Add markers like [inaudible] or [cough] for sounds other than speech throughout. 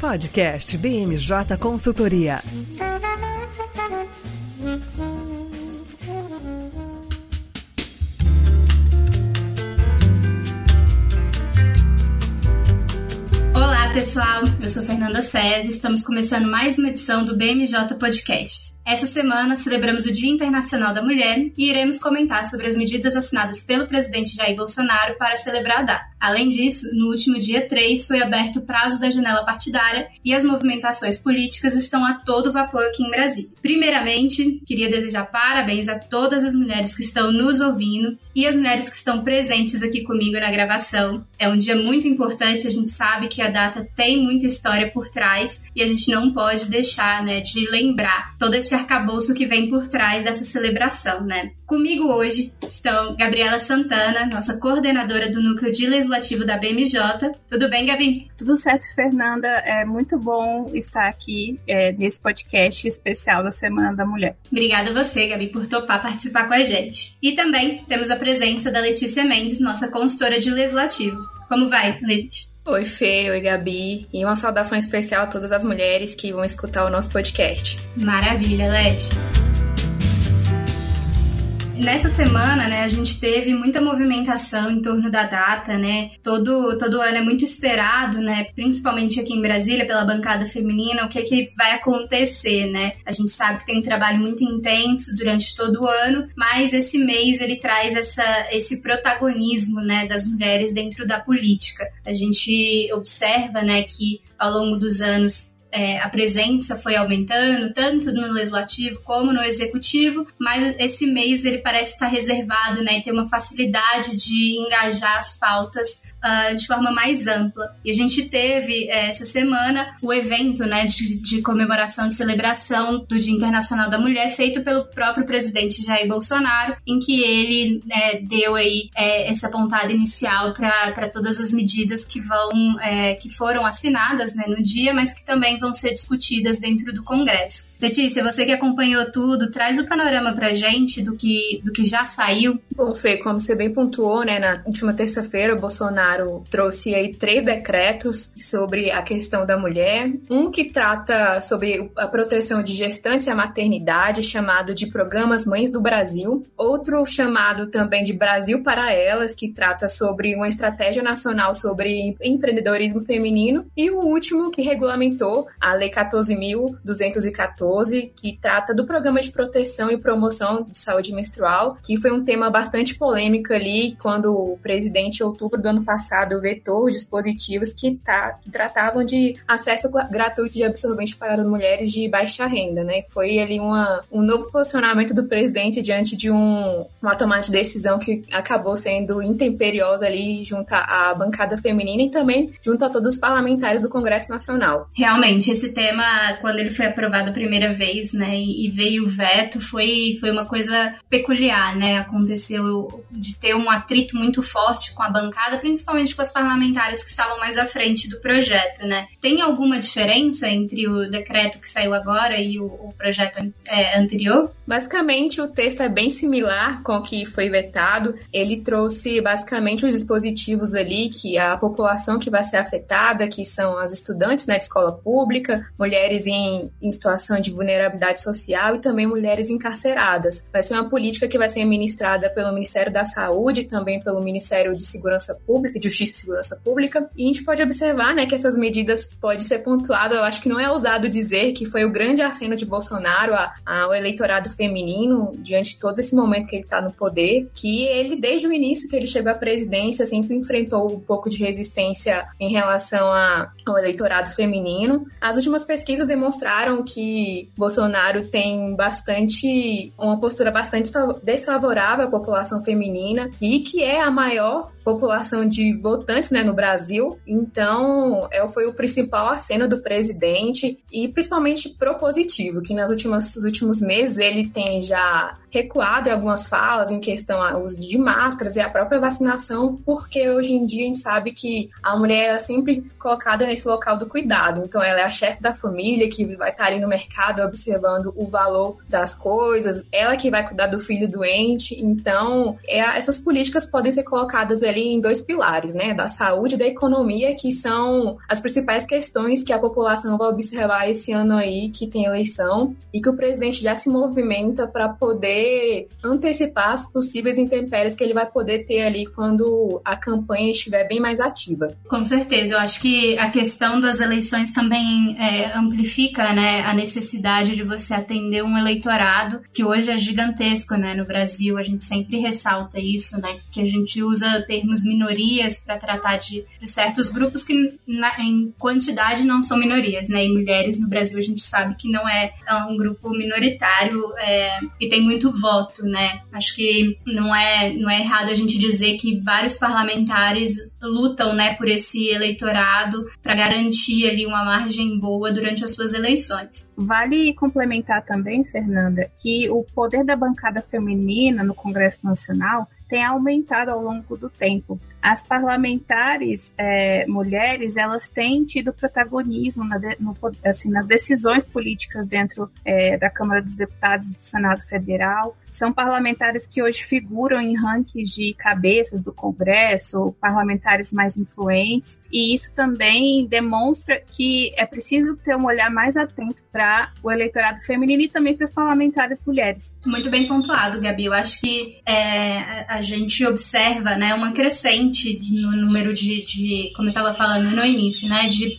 Podcast BMJ Consultoria. Olá, pessoal. Eu sou Fernanda César e estamos começando mais uma edição do BMJ Podcasts. Essa semana celebramos o Dia Internacional da Mulher e iremos comentar sobre as medidas assinadas pelo presidente Jair Bolsonaro para celebrar a data. Além disso, no último dia 3 foi aberto o prazo da janela partidária e as movimentações políticas estão a todo vapor aqui em Brasília. Primeiramente, queria desejar parabéns a todas as mulheres que estão nos ouvindo e as mulheres que estão presentes aqui comigo na gravação. É um dia muito importante, a gente sabe que a data tem muita história por trás e a gente não pode deixar né, de lembrar todo esse arcabouço que vem por trás dessa celebração, né? Comigo hoje estão Gabriela Santana, nossa coordenadora do Núcleo de Legislativo da BMJ. Tudo bem, Gabi? Tudo certo, Fernanda. É muito bom estar aqui é, nesse podcast especial da Semana da Mulher. Obrigada a você, Gabi, por topar participar com a gente. E também temos a presença da Letícia Mendes, nossa consultora de Legislativo. Como vai, Letícia? Oi, Fê, oi, Gabi. E uma saudação especial a todas as mulheres que vão escutar o nosso podcast. Maravilha, Leti. Nessa semana, né, a gente teve muita movimentação em torno da data, né? Todo, todo ano é muito esperado, né, principalmente aqui em Brasília, pela bancada feminina, o que, é que vai acontecer, né? A gente sabe que tem um trabalho muito intenso durante todo o ano, mas esse mês ele traz essa, esse protagonismo, né, das mulheres dentro da política. A gente observa, né, que ao longo dos anos é, a presença foi aumentando, tanto no legislativo como no executivo, mas esse mês ele parece estar reservado, né, e ter uma facilidade de engajar as pautas uh, de forma mais ampla. E a gente teve é, essa semana o evento, né, de, de comemoração, de celebração do Dia Internacional da Mulher, feito pelo próprio presidente Jair Bolsonaro, em que ele né, deu aí é, essa pontada inicial para todas as medidas que vão, é, que foram assinadas, né, no dia, mas que também vão ser discutidas dentro do Congresso. Letícia, você que acompanhou tudo, traz o panorama pra gente do que, do que já saiu. Bom, Fê, como você bem pontuou, né, na última terça-feira o Bolsonaro trouxe aí três decretos sobre a questão da mulher. Um que trata sobre a proteção de gestantes e a maternidade, chamado de Programas Mães do Brasil. Outro chamado também de Brasil para Elas, que trata sobre uma estratégia nacional sobre empreendedorismo feminino. E o último que regulamentou a Lei 14.214, que trata do Programa de Proteção e Promoção de Saúde Menstrual, que foi um tema bastante polêmico ali quando o presidente, em outubro do ano passado, vetou os dispositivos que, tá, que tratavam de acesso gratuito de absorvente para mulheres de baixa renda, né? Foi ali uma, um novo posicionamento do presidente diante de um, uma tomada de decisão que acabou sendo intemperiosa ali junto à bancada feminina e também junto a todos os parlamentares do Congresso Nacional. Realmente, esse tema, quando ele foi aprovado a primeira vez, né, e veio o veto, foi, foi uma coisa peculiar, né? Aconteceu de ter um atrito muito forte com a bancada, principalmente com as parlamentares que estavam mais à frente do projeto, né? Tem alguma diferença entre o decreto que saiu agora e o, o projeto é, anterior? Basicamente, o texto é bem similar com o que foi vetado. Ele trouxe basicamente os dispositivos ali que a população que vai ser afetada, que são as estudantes né, de escola pública, mulheres em, em situação de vulnerabilidade social e também mulheres encarceradas. Vai ser uma política que vai ser administrada pelo Ministério da Saúde também pelo Ministério de Segurança Pública, Justiça e Segurança Pública. E a gente pode observar né, que essas medidas podem ser pontuadas. Eu acho que não é ousado dizer que foi o grande aceno de Bolsonaro ao eleitorado feminino, diante de todo esse momento que ele está no poder, que ele, desde o início que ele chegou à presidência, sempre enfrentou um pouco de resistência em relação a, ao eleitorado feminino. As últimas pesquisas demonstraram que Bolsonaro tem bastante, uma postura bastante desfavorável à população feminina e que é a maior população de votantes né, no Brasil. Então, é, foi o principal aceno do presidente e principalmente propositivo, que nas últimas, nos últimos meses ele tem já recuado em algumas falas em questão ao uso de máscaras e a própria vacinação, porque hoje em dia a gente sabe que a mulher é sempre colocada nesse local do cuidado. Então, ela é a chefe da família que vai estar ali no mercado observando o valor das coisas, ela que vai cuidar do filho doente. Então, é, essas políticas podem ser colocadas ali ali em dois pilares, né? Da saúde e da economia, que são as principais questões que a população vai observar esse ano aí que tem eleição e que o presidente já se movimenta para poder antecipar as possíveis intempéries que ele vai poder ter ali quando a campanha estiver bem mais ativa. Com certeza, eu acho que a questão das eleições também é, amplifica né, a necessidade de você atender um eleitorado que hoje é gigantesco né, no Brasil. A gente sempre ressalta isso, né, que a gente usa termos minorias para tratar de, de, certos grupos que na, em quantidade não são minorias, né? E mulheres no Brasil a gente sabe que não é, é um grupo minoritário é, e tem muito voto, né? Acho que não é, não é errado a gente dizer que vários parlamentares lutam, né, por esse eleitorado para garantir ali uma margem boa durante as suas eleições. Vale complementar também, Fernanda, que o poder da bancada feminina no Congresso Nacional tem aumentado ao longo do tempo. As parlamentares é, mulheres, elas têm tido protagonismo na de, no, assim, nas decisões políticas dentro é, da Câmara dos Deputados e do Senado Federal. São parlamentares que hoje figuram em rankings de cabeças do Congresso, parlamentares mais influentes, e isso também demonstra que é preciso ter um olhar mais atento para o eleitorado feminino e também para as parlamentares mulheres. Muito bem pontuado, Gabi. Eu acho que é, a gente observa né, uma crescente no número de, de como eu estava falando no início, né, de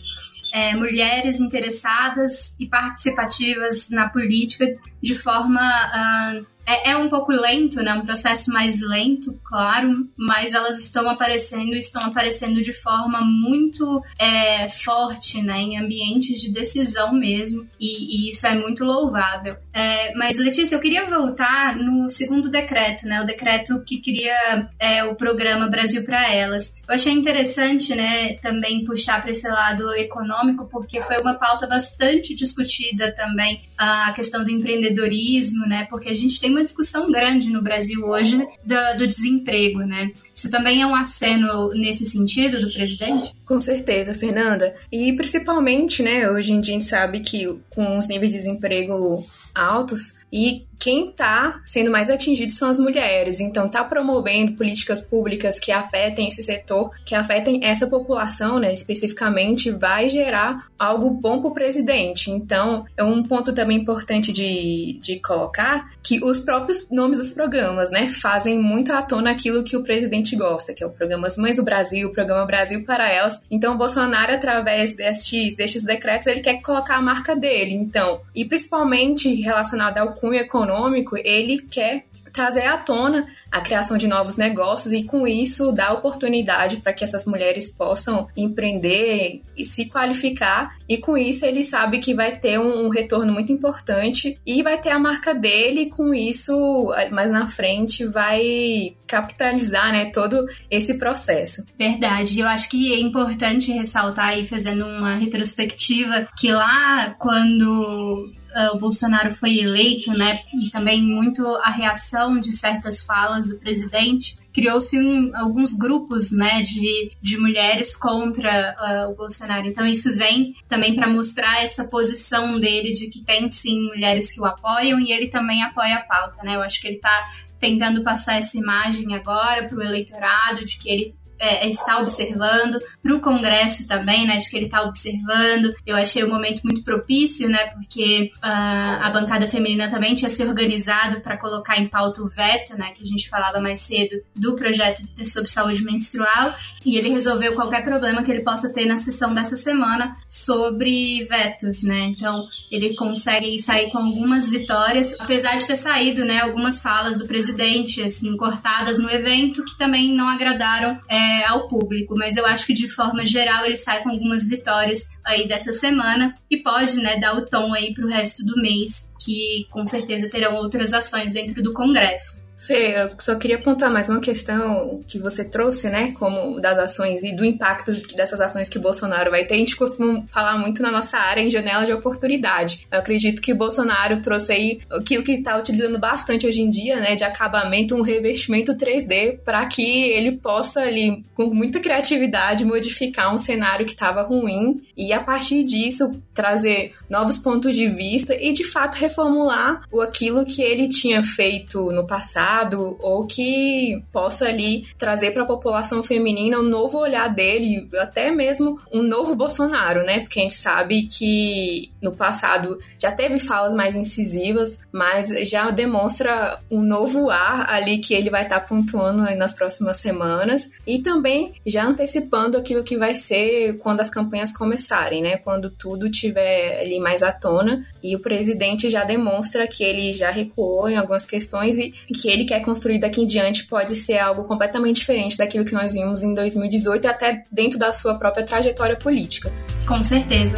é, mulheres interessadas e participativas na política de forma uh, é, é, um pouco lento, né? Um processo mais lento, claro, mas elas estão aparecendo e estão aparecendo de forma muito é, forte, né? Em ambientes de decisão mesmo, e, e isso é muito louvável. É, mas, Letícia, eu queria voltar no segundo decreto, né? O decreto que cria é, o programa Brasil para Elas. Eu achei interessante, né? Também puxar para esse lado econômico, porque foi uma pauta bastante discutida também a questão do empreendedorismo, né? Porque a gente tem uma discussão grande no Brasil hoje do, do desemprego, né? Isso também é um aceno nesse sentido do presidente? Com certeza, Fernanda. E principalmente, né, hoje em dia a gente sabe que com os níveis de desemprego altos e quem está sendo mais atingido são as mulheres. Então, está promovendo políticas públicas que afetem esse setor, que afetem essa população, né, especificamente, vai gerar algo bom para o presidente. Então, é um ponto também importante de, de colocar que os próprios nomes dos programas, né, fazem muito à tona aquilo que o presidente gosta, que é o programa As Mães do Brasil, o programa Brasil para Elas. Então, o Bolsonaro, através destes, destes decretos, ele quer colocar a marca dele. Então, e principalmente relacionado ao cunho econômico, ele quer trazer à tona a criação de novos negócios e com isso dar oportunidade para que essas mulheres possam empreender e se qualificar e com isso ele sabe que vai ter um, retorno muito importante e vai ter a marca dele e com isso mais na frente vai capitalizar né, todo esse processo. Verdade, eu acho que é importante ressaltar aí fazendo uma retrospectiva que lá quando uh, o Bolsonaro foi eleito, né, e também muito a reação de certas falas do presidente, criou-se um, alguns grupos, né, de, de mulheres contra uh, o Bolsonaro. Então isso vem também para mostrar essa posição dele de que tem sim mulheres que o apoiam e ele também apoia a pauta, né? Eu acho que ele está tentando passar essa imagem agora para o eleitorado de que ele é, é, está observando, para o Congresso também, né, de que ele está observando. Eu achei um momento muito propício, né, porque uh, a bancada feminina também tinha se organizado para colocar em pauta o veto, né, que a gente falava mais cedo, do projeto sobre saúde menstrual, e ele resolveu qualquer problema que ele possa ter na sessão dessa semana sobre vetos, né. Então, ele consegue sair com algumas vitórias, apesar de ter saído, né, algumas falas do presidente, assim, cortadas no evento, que também não agradaram. É, é, ao público, mas eu acho que de forma geral ele sai com algumas vitórias aí dessa semana e pode, né, dar o tom aí para o resto do mês, que com certeza terão outras ações dentro do Congresso. Fê, eu só queria apontar mais uma questão que você trouxe, né, como das ações e do impacto dessas ações que Bolsonaro vai ter. A gente costuma falar muito na nossa área em janela de oportunidade. Eu acredito que Bolsonaro trouxe aí aquilo que está utilizando bastante hoje em dia, né, de acabamento, um revestimento 3D, para que ele possa ali, com muita criatividade, modificar um cenário que estava ruim e a partir disso trazer novos pontos de vista e de fato reformular o aquilo que ele tinha feito no passado Estado ou que possa ali trazer para a população feminina um novo olhar dele, até mesmo um novo Bolsonaro, né? Porque a gente sabe que no passado já teve falas mais incisivas, mas já demonstra um novo ar ali que ele vai estar tá pontuando nas próximas semanas e também já antecipando aquilo que vai ser quando as campanhas começarem, né? Quando tudo tiver ali mais à tona e o presidente já demonstra que ele já recuou em algumas questões e que ele quer construir daqui em diante pode ser algo completamente diferente daquilo que nós vimos em 2018 e até dentro da sua própria trajetória política. Com certeza.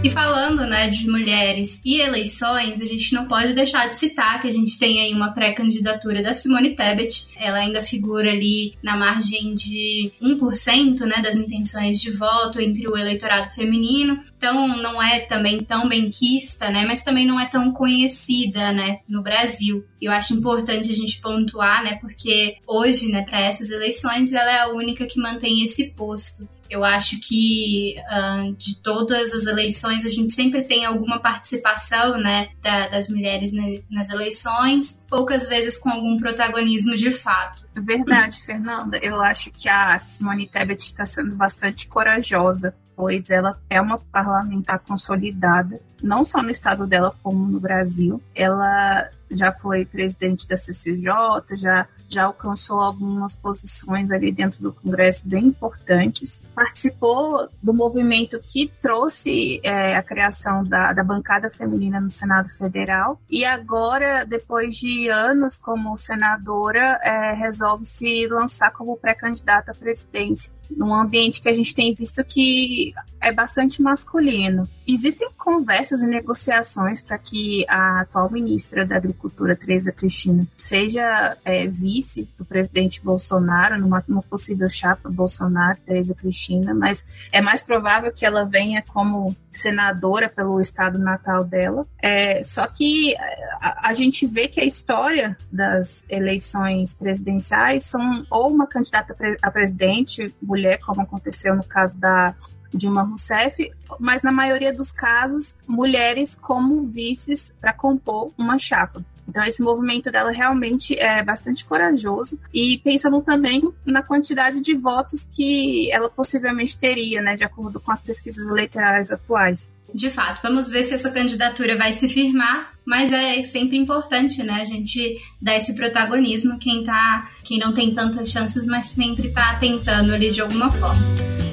E falando, né, de mulheres e eleições, a gente não pode deixar de citar que a gente tem aí uma pré-candidatura da Simone Tebet. Ela ainda figura ali na margem de 1%, né, das intenções de voto entre o eleitorado feminino. Então, não é também tão benquista, né, mas também não é tão conhecida, né, no Brasil. E eu acho importante a gente pontuar, né, porque hoje, né, para essas eleições, ela é a única que mantém esse posto. Eu acho que uh, de todas as eleições a gente sempre tem alguma participação, né, da, das mulheres nas eleições, poucas vezes com algum protagonismo de fato. Verdade, Fernanda. Eu acho que a Simone Tebet está sendo bastante corajosa, pois ela é uma parlamentar consolidada, não só no estado dela como no Brasil. Ela já foi presidente da CCJ, já já alcançou algumas posições ali dentro do Congresso bem importantes. Participou do movimento que trouxe é, a criação da, da bancada feminina no Senado Federal e agora, depois de anos como senadora, é, resolve se lançar como pré-candidata à presidência num ambiente que a gente tem visto que é bastante masculino. Existem conversas e negociações para que a atual ministra da Agricultura, Tereza Cristina, seja é, vice do presidente Bolsonaro, numa, numa possível chapa Bolsonaro, Tereza Cristina, mas é mais provável que ela venha como senadora pelo estado natal dela. É, só que a, a, gente vê que a história das eleições presidenciais são ou uma candidata a presidente, mulher, como aconteceu no caso da Dilma Rousseff, mas na maioria dos casos, mulheres como vices para compor uma chapa. Então, esse movimento dela realmente é bastante corajoso e pensando também na quantidade de votos que ela possivelmente teria, né, de acordo com as pesquisas eleitorais atuais. De fato, vamos ver se essa candidatura vai se firmar, mas é sempre importante, né, a gente dar esse protagonismo quem tá, quem não tem tantas chances, mas sempre tá tentando ali de alguma forma.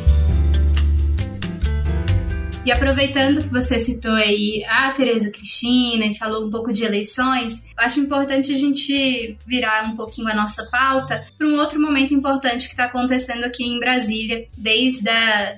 E aproveitando que você citou aí a Tereza Cristina e falou um pouco de eleições, acho importante a gente virar um pouquinho a nossa pauta para um outro momento importante que está acontecendo aqui em Brasília, desde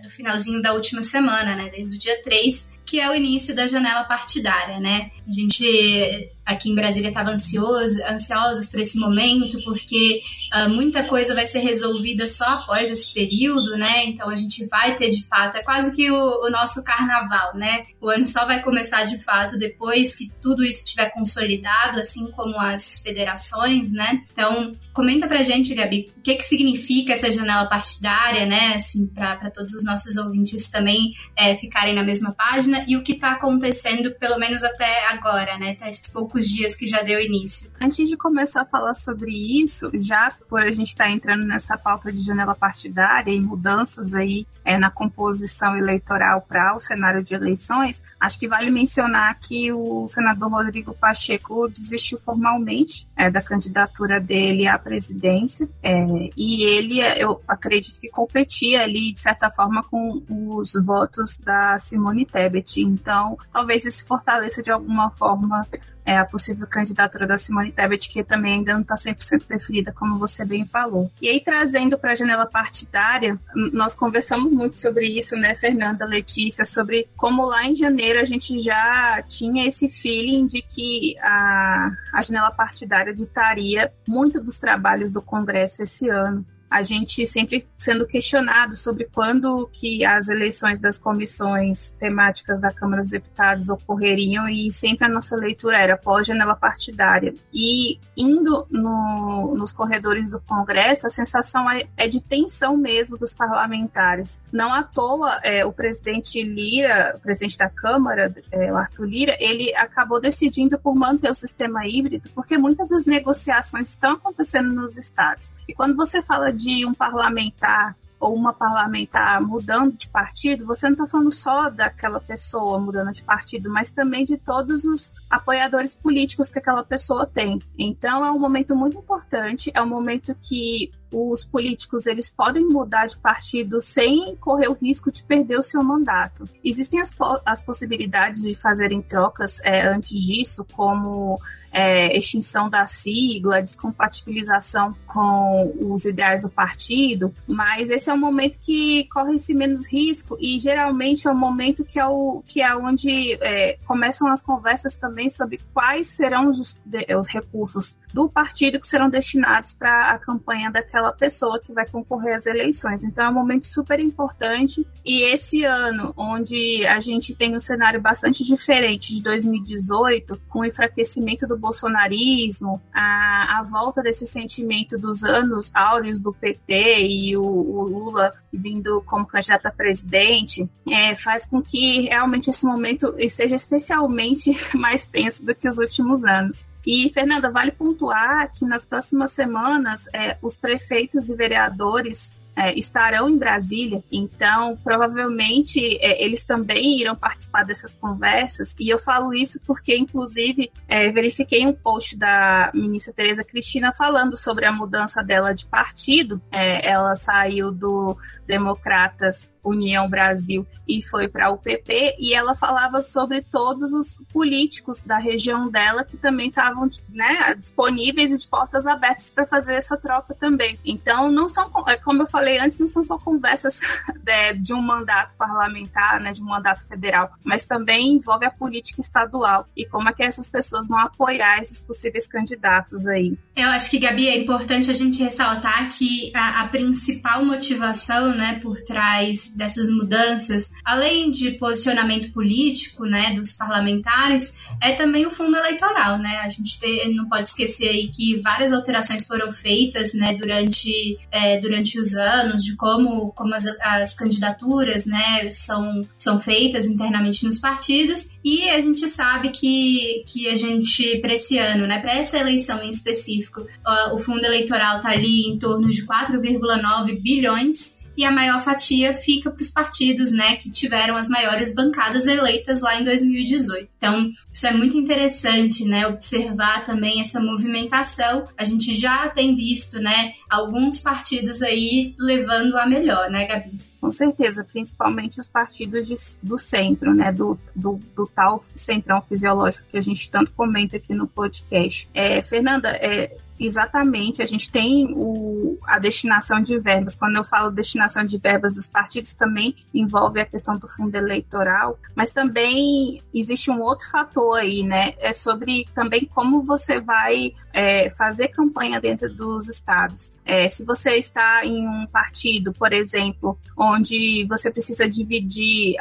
o finalzinho da última semana, né? Desde o dia 3, que é o início da janela partidária, né? A gente aqui em Brasília estava ansioso, ansiosos por esse momento, porque uh, muita coisa vai ser resolvida só após esse período, né? Então a gente vai ter de fato, é quase que o, o, nosso carnaval, né? O ano só vai começar de fato depois que tudo isso estiver consolidado, assim como as federações, né? Então comenta pra gente, Gabi, o que que significa essa janela partidária, né? Assim, para todos os nossos ouvintes também é, ficarem na mesma página e o que está acontecendo, pelo menos até agora, né? Tá esses poucos dias que já deu início. Antes de começar a falar sobre isso, já por a gente estar tá entrando nessa pauta de janela partidária e mudanças aí é, na composição eleitoral para o cenário de eleições, acho que vale mencionar que o senador Rodrigo Pacheco desistiu formalmente é, da candidatura dele à presidência é, e ele, eu acredito que competia ali de certa forma com os votos da Simone Tebet. Então, talvez isso fortaleça de alguma forma é, a possível candidatura da Simone Tebet, que também ainda não está 100% definida, como você bem falou. E aí, trazendo para a janela partidária, nós conversamos muito sobre isso, né, Fernanda, Letícia, sobre como lá em janeiro a gente já tinha esse feeling de que a, a janela partidária ditaria muito dos trabalhos do Congresso esse ano. A gente sempre sendo questionado sobre quando que as eleições das comissões temáticas da Câmara dos Deputados ocorreriam e sempre a nossa leitura era pós-janela partidária. E indo no, nos corredores do Congresso, a sensação é, é, de tensão mesmo dos parlamentares. Não à toa, é, o presidente Lira, o presidente da Câmara, é, o Arthur Lira, ele acabou decidindo por manter o sistema híbrido, porque muitas das negociações estão acontecendo nos estados. E quando você fala de um parlamentar ou uma parlamentar mudando de partido, você não está falando só daquela pessoa mudando de partido, mas também de todos os apoiadores políticos que aquela pessoa tem. Então é um momento muito importante, é um momento que os políticos eles podem mudar de partido sem correr o risco de perder o seu mandato. Existem as, as possibilidades de fazerem trocas é, antes disso, como é, extinção da sigla, descompatibilização com os ideais do partido, mas esse é um momento que corre-se menos risco e geralmente é um momento que é, o, que é onde é, começam as conversas também sobre quais serão os, os recursos do partido que serão destinados para a campanha daquela pessoa que vai concorrer às eleições. Então é um momento super importante e esse ano, onde a gente tem um cenário bastante diferente de 2018, com o enfraquecimento do bolsonarismo, a, a volta desse sentimento dos anos áureos do PT e o, o Lula vindo como candidato a presidente, é, faz com que realmente esse momento seja especialmente [laughs] mais tenso do que os últimos anos. E, Fernanda, vale pontuar que nas próximas semanas é, os prefeitos e vereadores é, estarão em Brasília, então provavelmente é, eles também irão participar dessas conversas. E eu falo isso porque, inclusive, é, verifiquei um post da ministra Tereza Cristina falando sobre a mudança dela de partido. É, ela saiu do Democratas União Brasil e foi para o PP e ela falava sobre todos os políticos da região dela que também estavam né, disponíveis e de portas abertas para fazer essa troca também. Então, não são, é, como eu falei antes, não são só conversas de, [laughs] de um mandato parlamentar, né, de um mandato federal, mas também envolve a política estadual e como é que essas pessoas vão apoiar esses possíveis candidatos aí. Eu acho que, Gabi, é importante a gente ressaltar que a, a principal motivação né, por trás dessas mudanças, além de posicionamento político, né, dos parlamentares, é também o fundo eleitoral, né? A gente tem, não pode esquecer aí que várias alterações foram feitas, né, durante, é, durante os anos, de como, como as, as candidaturas, né, são, são feitas internamente nos partidos, e a gente sabe que, que a gente, para esse ano, né, para essa eleição em específico, o fundo eleitoral está ali em torno de 4,9 bilhões e a maior fatia fica para os partidos, né, que tiveram as maiores bancadas eleitas lá em 2018. Então, isso é muito interessante, né, observar também essa movimentação. A gente já tem visto, né, alguns partidos aí levando a melhor, né, Gabi? Com certeza, principalmente os partidos de, do centro, né, do, do, do, tal centrão fisiológico que a gente tanto comenta aqui no podcast. É, Fernanda, é, Exatamente, a gente tem o, a destinação de verbas. Quando eu falo destinação de verbas dos partidos, também envolve a questão do fundo eleitoral, mas também existe um outro fator aí, né? É sobre também como você vai é, fazer campanha dentro dos estados. É, se você está em um partido, por exemplo, onde você precisa dividir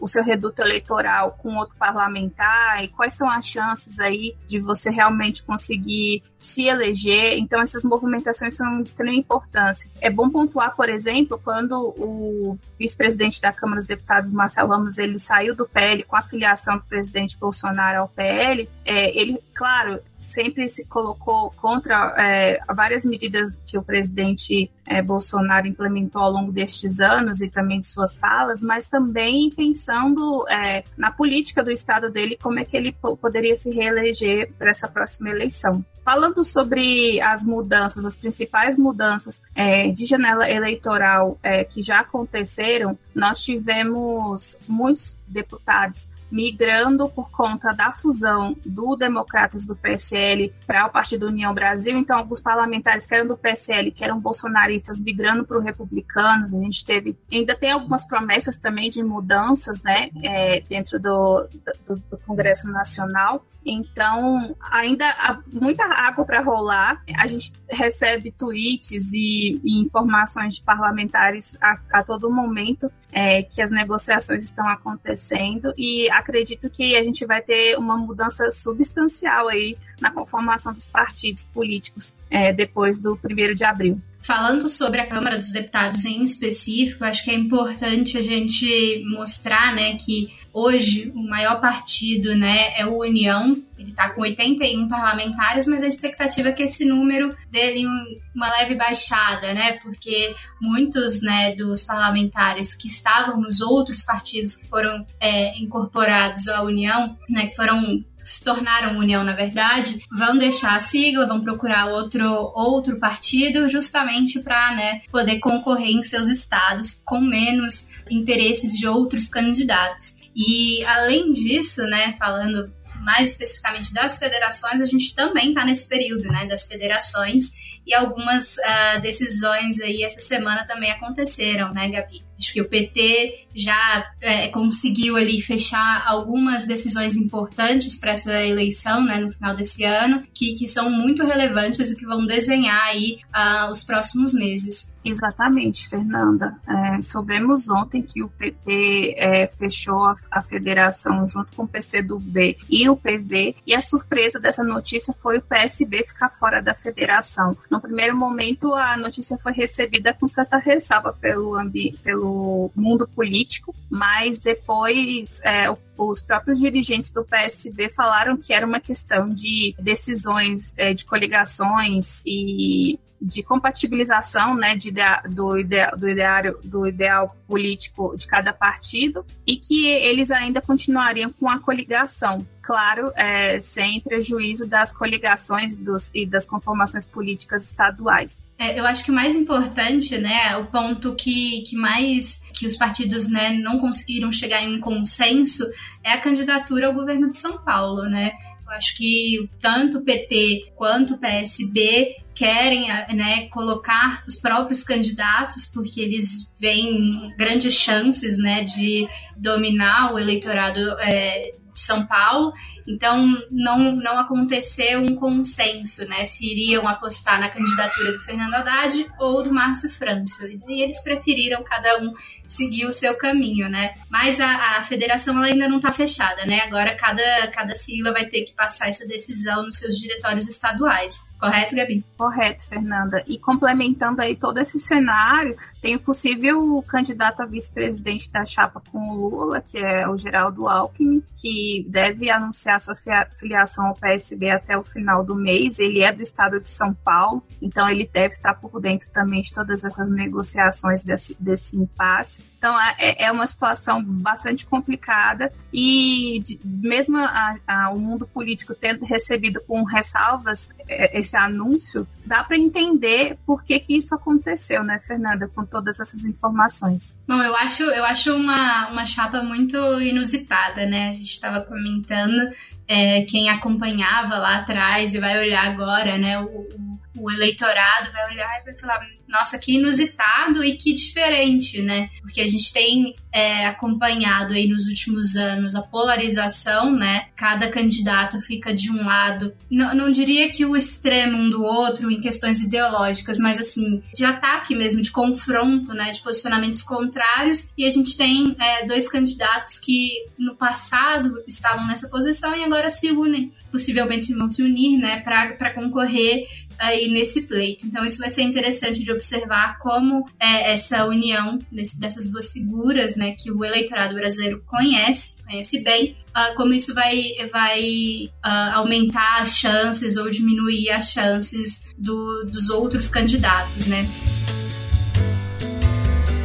o seu reduto eleitoral com outro parlamentar, e quais são as chances aí de você realmente conseguir se eleger. Então, essas movimentações são de extrema importância. É bom pontuar, por exemplo, quando o vice-presidente da Câmara dos Deputados, Marcelo Ramos, ele saiu do PL com a filiação do presidente Bolsonaro ao PL, é, ele, claro, sempre se colocou contra é, várias medidas que o presidente é, Bolsonaro implementou ao longo destes anos e também de suas falas, mas também pensando é, na política do estado dele, como é que ele poderia se reeleger para essa próxima eleição. Falando sobre as mudanças, as principais mudanças é, de janela eleitoral é, que já aconteceram, nós tivemos muitos deputados migrando por conta da fusão do Democratas do PSL para o Partido União Brasil. Então, alguns parlamentares que eram do PSL, que eram bolsonaristas, migrando para os republicanos. A gente teve, ainda tem algumas promessas também de mudanças, né, é, dentro do, do, do, Congresso Nacional. Então, ainda há muita água para rolar. A gente recebe tweets e, e informações de parlamentares a, a todo momento é, que as negociações estão acontecendo e acredito que a gente vai ter uma mudança substancial aí na conformação dos partidos políticos é, depois do primeiro de abril. Falando sobre a Câmara dos Deputados em específico, acho que é importante a gente mostrar, né, que hoje o maior partido, né, é o União. Ele está com 81 parlamentares, mas a expectativa é que esse número dê uma leve baixada, né, porque muitos, né, dos parlamentares que estavam nos outros partidos que foram é, incorporados à União, né, que foram se tornaram união, na verdade, vão deixar a sigla, vão procurar outro, outro partido, justamente para né, poder concorrer em seus estados com menos interesses de outros candidatos. E além disso, né, falando mais especificamente das federações, a gente também está nesse período, né, das federações e algumas uh, decisões aí essa semana também aconteceram, né, Gabi? Acho que o PT já é, conseguiu ali fechar algumas decisões importantes para essa eleição, né, no final desse ano, que, que são muito relevantes e que vão desenhar aí uh, os próximos meses. Exatamente, Fernanda. É, soubemos ontem que o PT é, fechou a, a, federação junto com o PCdoB e o PV, e a surpresa dessa notícia foi o PSB ficar fora da federação. No primeiro momento, a notícia foi recebida com certa ressalva pelo, pelo mundo político, mas depois é, os próprios dirigentes do PSB falaram que era uma questão de decisões é, de coligações e de compatibilização né, de, do, idea, do, ideário, do ideal político de cada partido e que eles ainda continuariam com a coligação. Claro, é, sem prejuízo das coligações dos, e das conformações políticas estaduais. É, eu acho que o mais importante, né, o ponto que, que mais que os partidos né, não conseguiram chegar em um consenso é a candidatura ao governo de São Paulo, né? Acho que tanto o PT quanto o PSB querem né, colocar os próprios candidatos, porque eles veem grandes chances né, de dominar o eleitorado é, de São Paulo, então não, não aconteceu um consenso, né, se iriam apostar na candidatura do Fernando Haddad ou do Márcio França, e eles preferiram cada um seguir o seu caminho, né, mas a, a federação ela ainda não está fechada, né, agora cada, cada sigla vai ter que passar essa decisão nos seus diretórios estaduais, correto, Gabi? Correto, Fernanda, e complementando aí todo esse cenário, tem o possível candidato a vice-presidente da chapa com o Lula, que é o Geraldo Alckmin, que deve anunciar sua filiação ao PSB até o final do mês. Ele é do estado de São Paulo, então ele deve estar por dentro também de todas essas negociações desse, desse impasse. Então é, é uma situação bastante complicada e de, mesmo a, a, o mundo político tendo recebido com ressalvas é, esse anúncio, dá para entender por que, que isso aconteceu, né, Fernanda, com todas essas informações. Bom, eu acho, eu acho uma, uma chapa muito inusitada, né? A gente estava comentando, é, quem acompanhava lá atrás e vai olhar agora, né? O, o, o eleitorado vai olhar e vai falar nossa, que inusitado e que diferente, né? Porque a gente tem é, acompanhado aí nos últimos anos a polarização, né? Cada candidato fica de um lado, não, não diria que o extremo um do outro em questões ideológicas, mas assim, de ataque mesmo, de confronto, né? De posicionamentos contrários. E a gente tem é, dois candidatos que no passado estavam nessa posição e agora se unem, possivelmente vão se unir, né? Para concorrer aí nesse pleito. Então isso vai ser interessante de observar como é, essa união desse, dessas duas figuras, né, que o eleitorado brasileiro conhece, conhece bem, uh, como isso vai, vai uh, aumentar as chances ou diminuir as chances do, dos outros candidatos, né?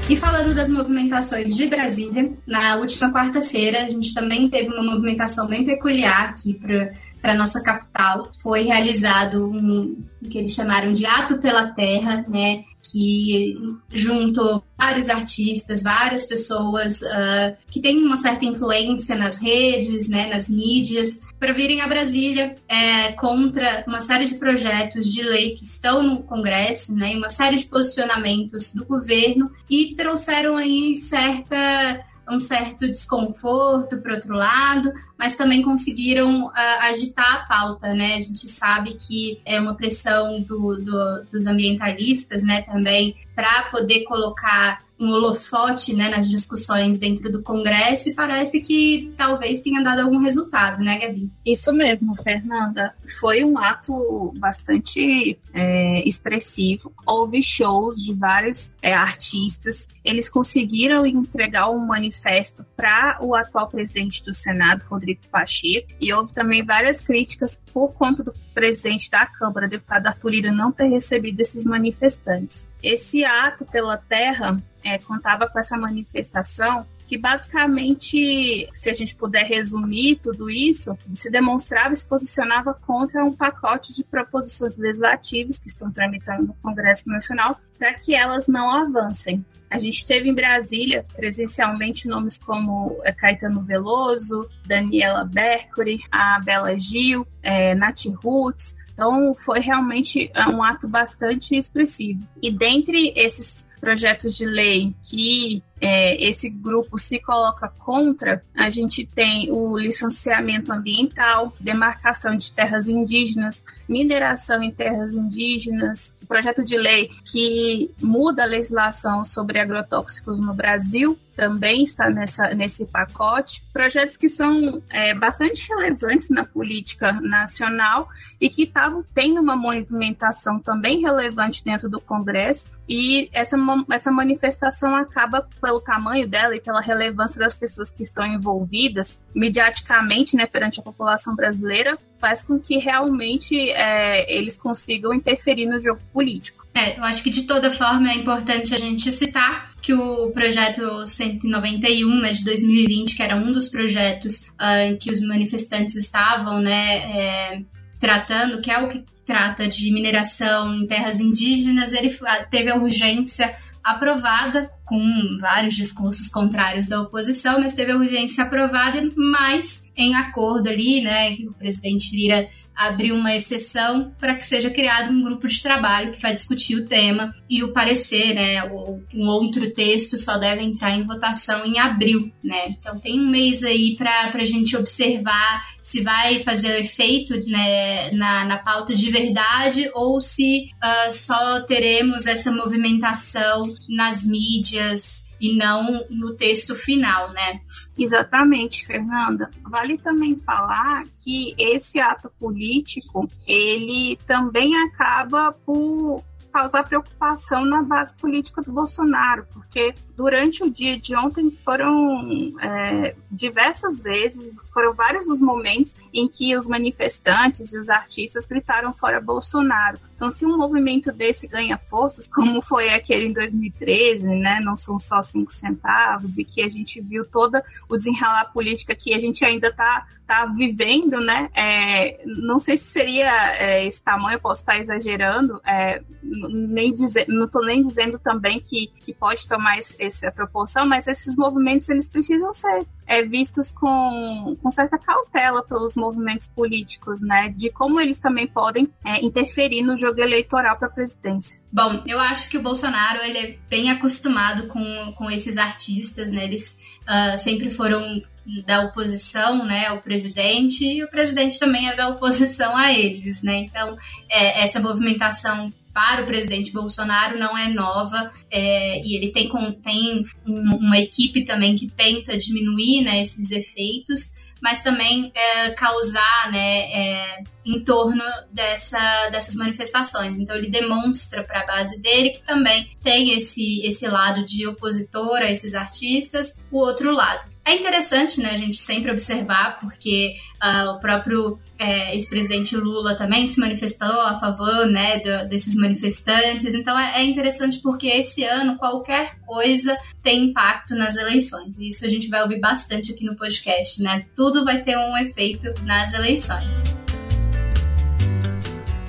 E falando das movimentações de Brasília, na última quarta-feira a gente também teve uma movimentação bem peculiar aqui para para nossa capital. Foi realizado um, que eles chamaram de Ato pela Terra, né, que juntou vários artistas, várias pessoas uh, que têm uma certa influência nas redes, né, nas mídias, para virem a Brasília é, contra uma série de projetos de lei que estão no Congresso, né, uma série de posicionamentos do governo e trouxeram aí certa um certo desconforto, por outro lado, mas também conseguiram uh, agitar a pauta, né? A gente sabe que é uma pressão do, do, dos ambientalistas, né, também, para poder colocar um holofote né, nas discussões dentro do Congresso e parece que talvez tenha dado algum resultado, né, Gabi? Isso mesmo, Fernanda. Foi um ato bastante é, expressivo. Houve shows de vários é, artistas. Eles conseguiram entregar um manifesto para o atual presidente do Senado, Rodrigo Pacheco, e houve também várias críticas por conta do presidente da Câmara, deputado Arthur Lira, não ter recebido esses manifestantes. Esse ato pela terra é, contava com essa manifestação que basicamente, se a gente puder resumir tudo isso, se demonstrava e se posicionava contra um pacote de proposições legislativas que estão tramitando no Congresso Nacional para que elas não avancem. A gente teve em Brasília, presencialmente, nomes como é, Caetano Veloso, Daniela Mercury, a Bela Gil, é, Nath Roots, então, foi realmente é, um ato bastante expressivo. E dentre esses projetos de lei que é, esse grupo se coloca contra, a gente tem o licenciamento ambiental, demarcação de terras indígenas, mineração em terras indígenas, projeto de lei que muda a legislação sobre agrotóxicos no Brasil, também está nessa, nesse pacote. Projetos que são é, bastante relevantes na política nacional e que estavam tendo uma movimentação também relevante dentro do Congresso. E essa, essa manifestação acaba, pelo tamanho dela e pela relevância das pessoas que estão envolvidas, mediaticamente, né, perante a população brasileira, faz com que realmente é, eles consigam interferir no jogo político. É, eu acho que de toda forma é importante a gente citar que o projeto 191 né, de 2020, que era um dos projetos uh, que os manifestantes estavam né, é, tratando, que é o que trata de mineração em terras indígenas, ele teve a urgência aprovada, com vários discursos contrários da oposição, mas teve a urgência aprovada, mas em acordo ali, né, que o presidente Lira abrir uma exceção para que seja criado um grupo de trabalho que vai discutir o tema e o parecer, né, ou um outro texto só deve entrar em votação em abril, né? Então tem um mês aí para a gente observar se vai fazer efeito né, na, na pauta de verdade ou se uh, só teremos essa movimentação nas mídias e não no texto final, né? Exatamente, Fernanda. Vale também falar que esse ato político, ele também acaba por causar preocupação na base política do Bolsonaro, porque durante o dia de ontem foram é, diversas vezes, foram vários os momentos em que os manifestantes e os artistas gritaram fora Bolsonaro. Então, se um movimento desse ganha forças, como foi aquele em 2013, né, não são só cinco centavos, e que a gente viu toda o desenrolar política que a gente ainda está tá vivendo, né, é, não sei se seria é, esse tamanho, posso estar exagerando, é, nem dizer, não estou nem dizendo também que, que pode tomar esse, essa proporção, mas esses movimentos eles precisam ser é, vistos com, com certa cautela pelos movimentos políticos, né? De como eles também podem é, interferir no jogo eleitoral para a presidência. Bom, eu acho que o Bolsonaro ele é bem acostumado com, com esses artistas, né? Eles uh, sempre foram da oposição, né, ao presidente, e o presidente também é da oposição a eles, né? Então, é, essa movimentação para o presidente Bolsonaro não é nova é, e ele tem, tem uma equipe também que tenta diminuir né, esses efeitos, mas também é, causar né, é, em torno dessa, dessas manifestações. Então ele demonstra para a base dele que também tem esse, esse lado de opositor a esses artistas, o outro lado. É interessante, né, a gente sempre observar, porque uh, o próprio é, ex-presidente Lula também se manifestou a favor, né, do, desses manifestantes. Então é, é, interessante porque esse ano qualquer coisa tem impacto nas eleições. E isso a gente vai ouvir bastante aqui no podcast, né? Tudo vai ter um efeito nas eleições.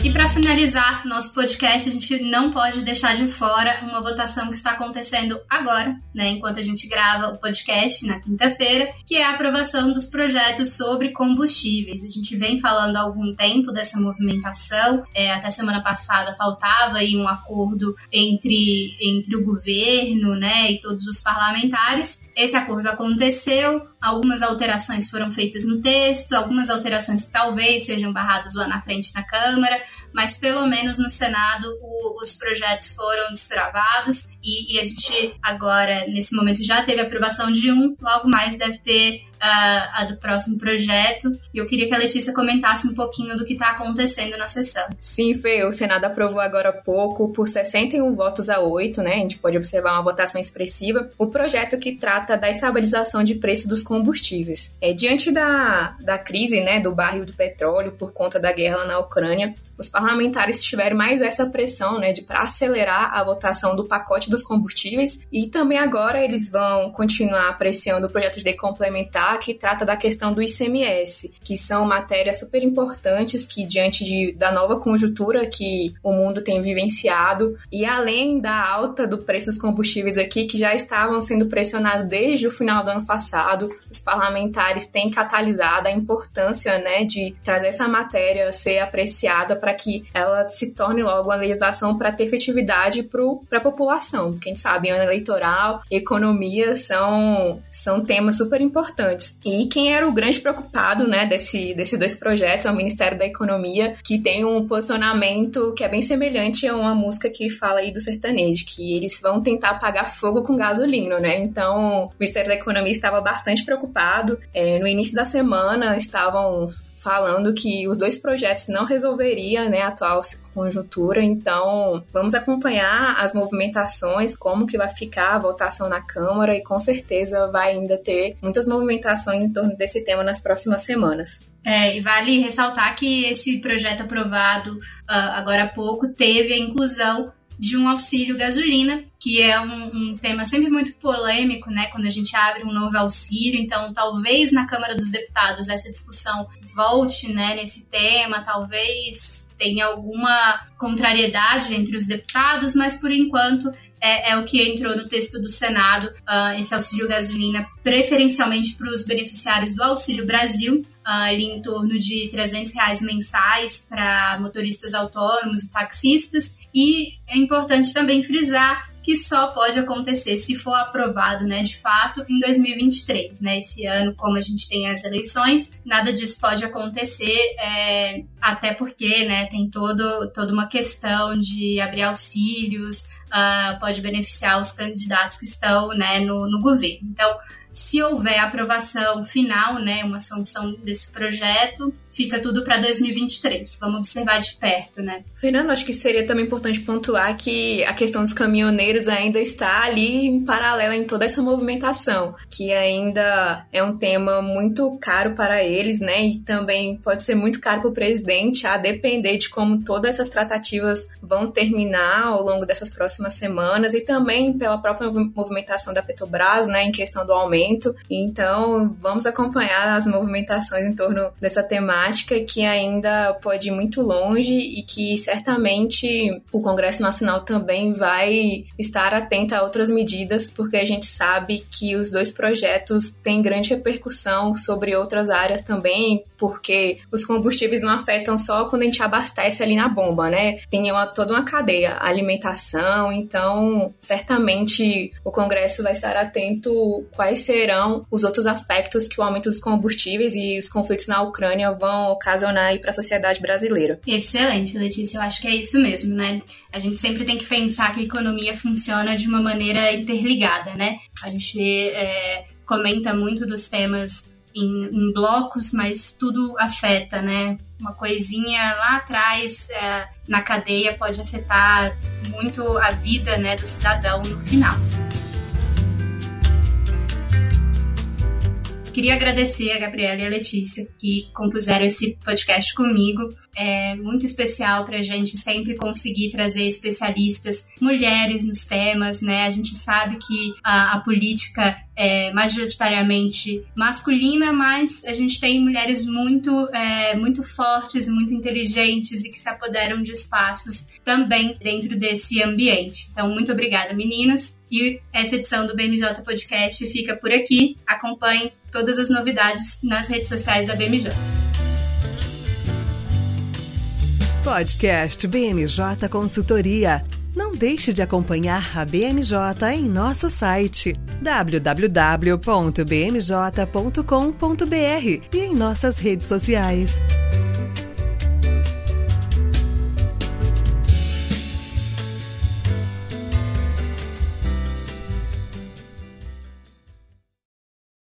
E para finalizar nosso podcast, a gente não pode deixar de fora uma votação que está acontecendo agora, né, enquanto a gente grava o podcast na quinta-feira, que é a aprovação dos projetos sobre combustíveis. A gente vem falando há algum tempo dessa movimentação, é, até semana passada faltava aí um acordo entre, entre o governo, né, e todos os parlamentares. Esse acordo aconteceu, algumas alterações foram feitas no texto, algumas alterações talvez sejam barradas lá na frente na Câmara, mas pelo menos no Senado o, os projetos foram destravados e, e, a gente agora, nesse momento, já teve aprovação de um, logo mais deve ter uh, a do próximo projeto. E eu queria que a Letícia comentasse um pouquinho do que está acontecendo na sessão. Sim, Fê, o Senado aprovou agora há pouco, por 61 votos a 8, né? A gente pode observar uma votação expressiva, o projeto que trata da estabilização de preço dos combustíveis. É, diante da, da crise né, do barril do petróleo por conta da guerra na Ucrânia, os parlamentares tiveram mais essa pressão, né, de para acelerar a votação do pacote dos combustíveis. E também agora eles vão continuar apreciando o projeto de complementar que trata da questão do ICMS, que são matérias super importantes que diante de, da nova conjuntura que o mundo tem vivenciado e além da alta do preço dos combustíveis aqui que já estavam sendo pressionados desde o final do ano passado, os parlamentares têm catalisado a importância, né, de trazer essa matéria ser apreciada para que ela se torne logo uma legislação para ter efetividade para a população. Quem sabe, ano eleitoral, economia são, são temas super importantes. E quem era o grande preocupado né, desse, desses dois projetos é o Ministério da Economia, que tem um posicionamento que é bem semelhante a uma música que fala aí do sertanejo, que eles vão tentar apagar fogo com gasolina, né? Então, o Ministério da Economia estava bastante preocupado. É, no início da semana, estavam falando que os dois projetos não resolveriam né, a atual conjuntura, então vamos acompanhar as movimentações, como que vai ficar a votação na Câmara e com certeza vai ainda ter muitas movimentações em torno desse tema nas próximas semanas. É, e vale ressaltar que esse projeto aprovado uh, agora há pouco teve a inclusão de um auxílio gasolina, que é um, um, tema sempre muito polêmico, né, quando a gente abre um novo auxílio. Então, talvez na Câmara dos Deputados essa discussão volte, né, nesse tema, talvez tenha alguma contrariedade entre os deputados, mas por enquanto é, é, o que entrou no texto do Senado, uh, esse auxílio gasolina, preferencialmente para os beneficiários do Auxílio Brasil, uh, ali em torno de 300 reais mensais para motoristas autônomos e taxistas. E é importante também frisar que só pode acontecer se for aprovado, né, de fato, em 2023, né? Esse ano, como a gente tem as eleições, nada disso pode acontecer, é, até porque, né, tem todo, toda uma questão de abrir auxílios, uh, pode beneficiar os candidatos que estão, né, no, no governo. Então, se houver aprovação final, né, uma sanção desse projeto, fica tudo para 2023. Vamos observar de perto, né? Fernando, acho que seria também importante pontuar que a questão dos caminhoneiros ainda está ali em paralelo em toda essa movimentação, que ainda é um tema muito caro para eles, né? E também pode ser muito caro para o presidente, a depender de como todas essas tratativas vão terminar ao longo dessas próximas semanas e também pela própria movimentação da Petrobras, né, em questão do aumento. Então, vamos acompanhar as movimentações em torno dessa temática temática que ainda pode ir muito longe e que certamente o Congresso Nacional também vai estar atento a outras medidas, porque a gente sabe que os dois projetos têm grande repercussão sobre outras áreas também, porque os combustíveis não afetam só quando a gente abastece ali na bomba, né? Tem uma, toda uma cadeia, alimentação, então certamente o Congresso vai estar atento quais serão os outros aspectos que o aumento dos combustíveis e os conflitos na Ucrânia vão vão ocasionar para a sociedade brasileira. Excelente, Letícia. Eu acho que é isso mesmo, né? A gente sempre tem que pensar que a economia funciona de uma maneira interligada, né? A gente é, comenta muito dos temas em, em, blocos, mas tudo afeta, né? Uma coisinha lá atrás é, na cadeia pode afetar muito a vida né, do cidadão no final. Queria agradecer a Gabriela e a Letícia que compuseram esse podcast comigo. É muito especial para a gente sempre conseguir trazer especialistas, mulheres nos temas, né? A gente sabe que a, a política é, majoritariamente masculina, mas a gente tem mulheres muito, é, muito fortes, muito inteligentes e que se apoderam de espaços também dentro desse ambiente. Então, muito obrigada, meninas. E essa edição do BMJ Podcast fica por aqui. Acompanhe todas as novidades nas redes sociais da BMJ. Podcast BMJ Consultoria. Não deixe de acompanhar a BMJ em nosso site www.bmj.com.br e em nossas redes sociais.